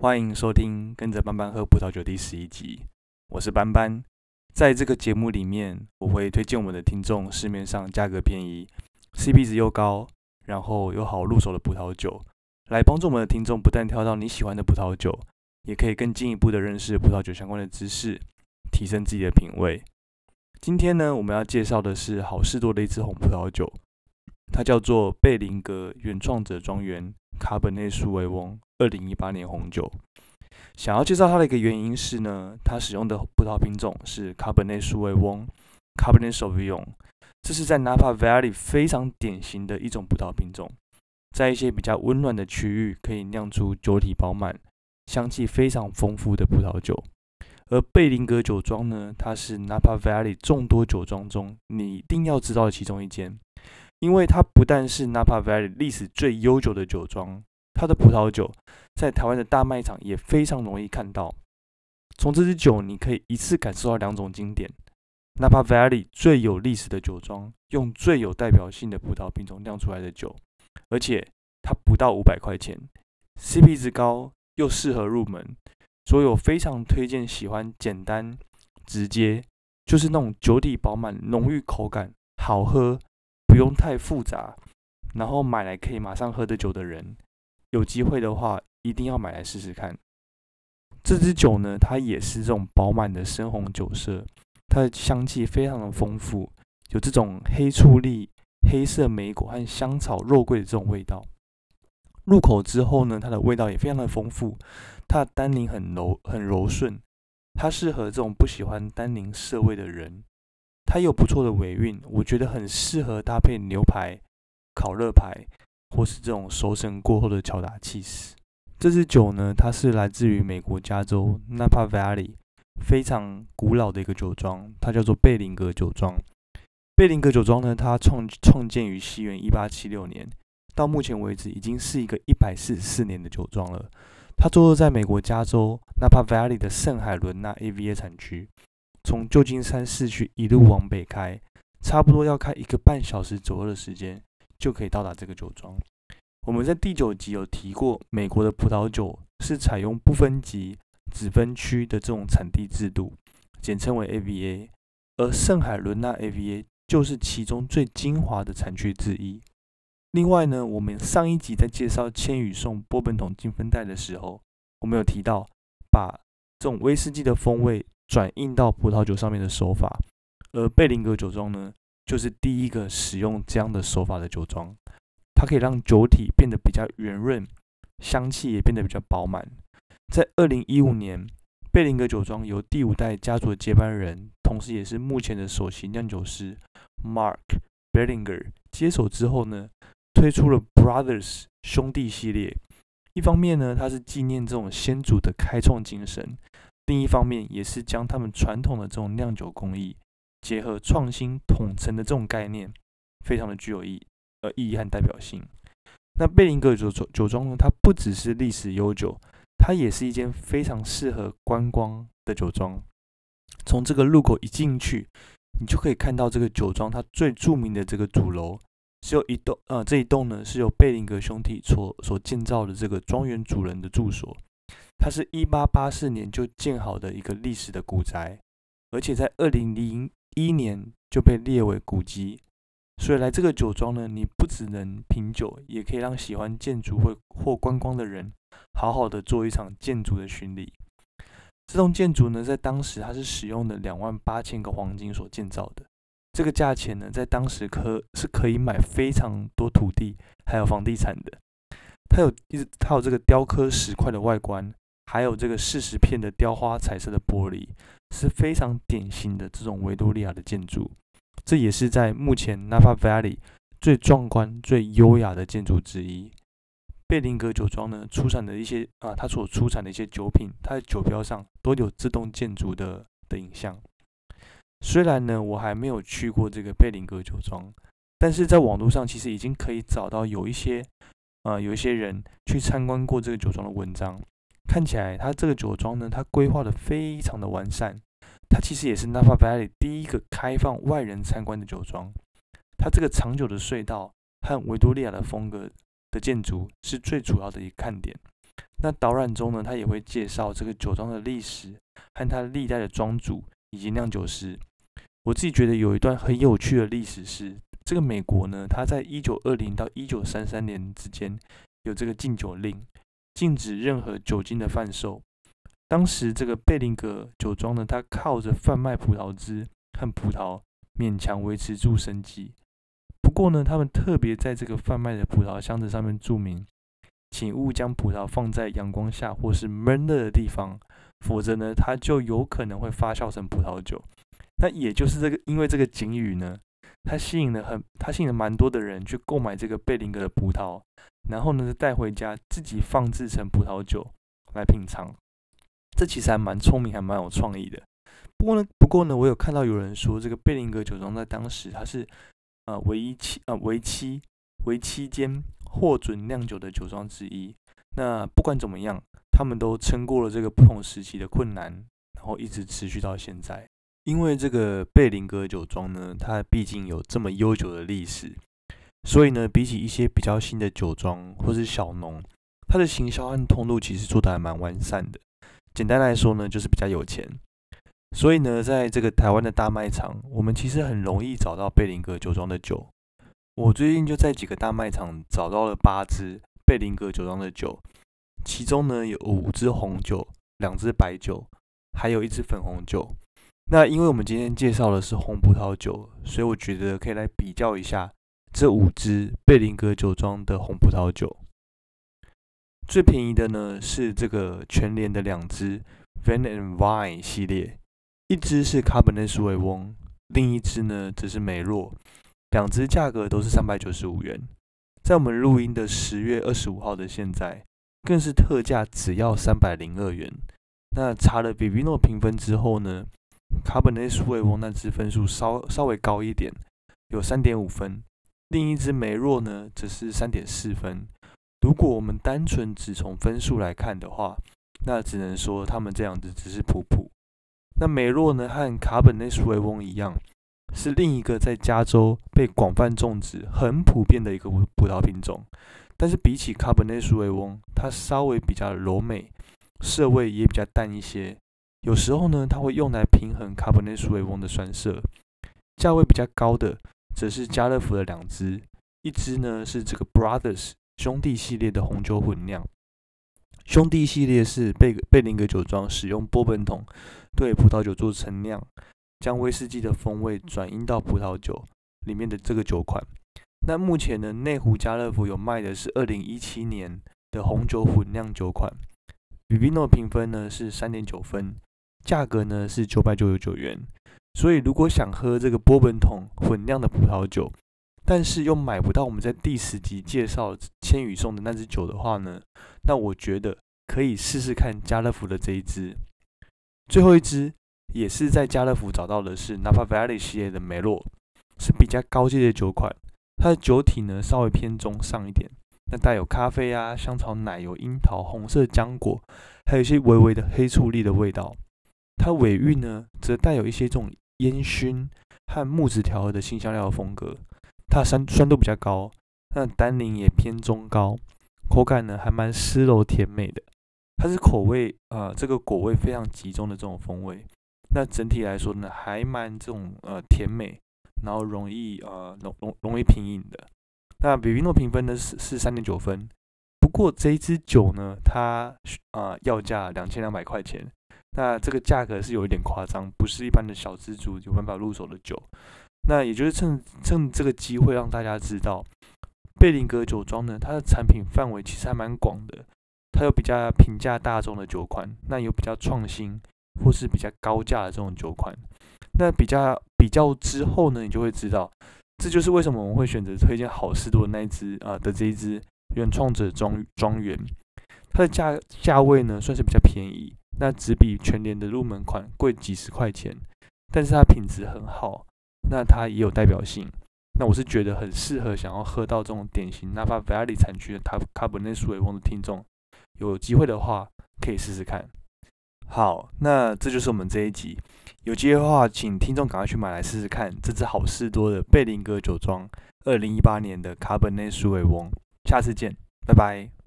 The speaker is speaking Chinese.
欢迎收听《跟着班班喝葡萄酒》第十一集，我是班班。在这个节目里面，我会推荐我们的听众市面上价格便宜、CP 值又高，然后又好入手的葡萄酒，来帮助我们的听众不但挑到你喜欢的葡萄酒，也可以更进一步的认识葡萄酒相关的知识，提升自己的品味。今天呢，我们要介绍的是好事多的一支红葡萄酒，它叫做贝林格原创者庄园卡本内苏维翁二零一八年红酒。想要介绍它的一个原因是呢，它使用的葡萄品种是卡本内苏维翁 （Cabernet Sauvignon），这是在 Napa Valley 非常典型的一种葡萄品种，在一些比较温暖的区域可以酿出酒体饱满、香气非常丰富的葡萄酒。而贝林格酒庄呢，它是 Napa Valley 众多酒庄中你一定要知道的其中一间，因为它不但是 Napa Valley 历史最悠久的酒庄。它的葡萄酒在台湾的大卖场也非常容易看到。从这支酒，你可以一次感受到两种经典：Napa Valley 最有历史的酒庄，用最有代表性的葡萄品种酿出来的酒，而且它不到五百块钱，CP 值高又适合入门，所以我非常推荐喜欢简单直接，就是那种酒体饱满、浓郁口感、好喝，不用太复杂，然后买来可以马上喝的酒的人。有机会的话，一定要买来试试看。这支酒呢，它也是这种饱满的深红酒色，它的香气非常的丰富，有这种黑醋栗、黑色莓果和香草肉桂的这种味道。入口之后呢，它的味道也非常的丰富，它的单宁很柔很柔顺，它适合这种不喜欢单宁涩味的人。它有不错的尾韵，我觉得很适合搭配牛排、烤肉排。或是这种熟成过后的乔达气势。这支酒呢，它是来自于美国加州 Napa Valley 非常古老的一个酒庄，它叫做贝林格酒庄。贝林格酒庄呢，它创创建于西元一八七六年，到目前为止已经是一个一百四十四年的酒庄了。它坐落在美国加州 Napa Valley 的圣海伦娜 AVA 产区，从旧金山市区一路往北开，差不多要开一个半小时左右的时间。就可以到达这个酒庄。我们在第九集有提过，美国的葡萄酒是采用不分级、只分区的这种产地制度，简称为 AVA，而圣海伦娜 AVA 就是其中最精华的产区之一。另外呢，我们上一集在介绍千羽颂波本桶金分带的时候，我们有提到把这种威士忌的风味转印到葡萄酒上面的手法，而贝林格酒庄呢。就是第一个使用这样的手法的酒庄，它可以让酒体变得比较圆润，香气也变得比较饱满。在二零一五年，贝林格酒庄由第五代家族的接班人，同时也是目前的首席酿酒师 Mark Bellinger 接手之后呢，推出了 Brothers 兄弟系列。一方面呢，它是纪念这种先祖的开创精神；另一方面，也是将他们传统的这种酿酒工艺。结合创新统称的这种概念，非常的具有意呃意义和代表性。那贝林格酒酒酒庄呢，它不只是历史悠久，它也是一间非常适合观光的酒庄。从这个入口一进去，你就可以看到这个酒庄它最著名的这个主楼，是由一栋呃这一栋呢是由贝林格兄弟所所建造的这个庄园主人的住所。它是一八八四年就建好的一个历史的古宅，而且在二零零一年就被列为古迹，所以来这个酒庄呢，你不只能品酒，也可以让喜欢建筑或或观光的人好好的做一场建筑的巡礼。这栋建筑呢，在当时它是使用的两万八千个黄金所建造的，这个价钱呢，在当时可是可以买非常多土地还有房地产的。它有一它有这个雕刻石块的外观，还有这个四十片的雕花彩色的玻璃。是非常典型的这种维多利亚的建筑，这也是在目前 Napa Valley 最壮观、最优雅的建筑之一。贝林格酒庄呢，出产的一些啊，它所出产的一些酒品，它的酒标上都有这栋建筑的的影像。虽然呢，我还没有去过这个贝林格酒庄，但是在网络上其实已经可以找到有一些啊，有一些人去参观过这个酒庄的文章。看起来，它这个酒庄呢，它规划的非常的完善。它其实也是 Napa Valley 第一个开放外人参观的酒庄。它这个长久的隧道和维多利亚的风格的建筑是最主要的一个看点。那导览中呢，他也会介绍这个酒庄的历史和他历代的庄主以及酿酒师。我自己觉得有一段很有趣的历史是，这个美国呢，它在一九二零到一九三三年之间有这个禁酒令，禁止任何酒精的贩售。当时这个贝林格酒庄呢，它靠着贩卖葡萄汁和葡萄勉强维持住生计。不过呢，他们特别在这个贩卖的葡萄箱子上面注明。请勿将葡萄放在阳光下或是闷热的地方，否则呢，它就有可能会发酵成葡萄酒。那也就是这个，因为这个警语呢，它吸引了很，它吸引了蛮多的人去购买这个贝林格的葡萄，然后呢，带回家自己放置成葡萄酒来品尝。这其实还蛮聪明，还蛮有创意的。不过呢，不过呢，我有看到有人说，这个贝林格酒庄在当时它是呃唯一期呃为期为期间。获准酿酒的酒庄之一。那不管怎么样，他们都撑过了这个不同时期的困难，然后一直持续到现在。因为这个贝林格酒庄呢，它毕竟有这么悠久的历史，所以呢，比起一些比较新的酒庄或是小农，它的行销和通路其实做得还蛮完善的。简单来说呢，就是比较有钱。所以呢，在这个台湾的大卖场，我们其实很容易找到贝林格酒庄的酒。我最近就在几个大卖场找到了八支贝林格酒庄的酒，其中呢有五支红酒，两支白酒，还有一支粉红酒。那因为我们今天介绍的是红葡萄酒，所以我觉得可以来比较一下这五支贝林格酒庄的红葡萄酒。最便宜的呢是这个全联的两支 Van and Vine 系列，一支是卡本内苏维翁，另一支呢则是梅洛。两支价格都是三百九十五元，在我们录音的十月二十五号的现在，更是特价只要三百零二元。那查了 Vivino 评分之后呢，卡本内苏维翁那支分数稍稍微高一点，有三点五分；另一支梅若呢，则是三点四分。如果我们单纯只从分数来看的话，那只能说他们这样子只是普普。那梅若呢，和卡本内苏维翁一样。是另一个在加州被广泛种植、很普遍的一个葡葡萄品种，但是比起卡本内苏维翁，它稍微比较柔美，涩味也比较淡一些。有时候呢，它会用来平衡卡本内苏维翁的酸涩。价位比较高的，则是家乐福的两支，一支呢是这个 Brothers 兄弟系列的红酒混酿。兄弟系列是贝贝林格酒庄使用波本桶对葡萄酒做陈酿。将威士忌的风味转移到葡萄酒里面的这个酒款，那目前呢，内湖家乐福有卖的是二零一七年的红酒混酿酒款，Vivino 评分呢是三点九分，价格呢是九百九十九元。所以如果想喝这个波本桶混酿的葡萄酒，但是又买不到我们在第十集介绍千羽送的那支酒的话呢，那我觉得可以试试看家乐福的这一支，最后一支。也是在家乐福找到的是 Napa Valley 系列的梅洛，是比较高阶的酒款。它的酒体呢稍微偏中上一点，那带有咖啡啊、香草、奶油、樱桃、红色浆果，还有一些微微的黑醋栗的味道。它尾韵呢则带有一些这种烟熏和木质调和的新香料的风格。它的酸酸度比较高，那单宁也偏中高，口感呢还蛮湿柔甜美的。它是口味啊，这个果味非常集中的这种风味。那整体来说呢，还蛮这种呃甜美，然后容易呃容容容易品饮的。那比比诺评分呢是是三点九分，不过这一支酒呢，它啊要价两千两百块钱，那这个价格是有一点夸张，不是一般的小资族有办法入手的酒。那也就是趁趁这个机会让大家知道，贝林格酒庄呢，它的产品范围其实还蛮广的，它有比较平价大众的酒款，那有比较创新。或是比较高价的这种酒款，那比较比较之后呢，你就会知道，这就是为什么我们会选择推荐好事多的那一支啊的这一支原创者庄庄园，它的价价位呢算是比较便宜，那只比全年的入门款贵几十块钱，但是它品质很好，那它也有代表性，那我是觉得很适合想要喝到这种典型 Napa Valley 产区的卡卡本内苏维翁的听众，有机会的话可以试试看。好，那这就是我们这一集。有机会的话，请听众赶快去买来试试看这支好事多的贝林格酒庄二零一八年的卡本内苏维翁。下次见，拜拜。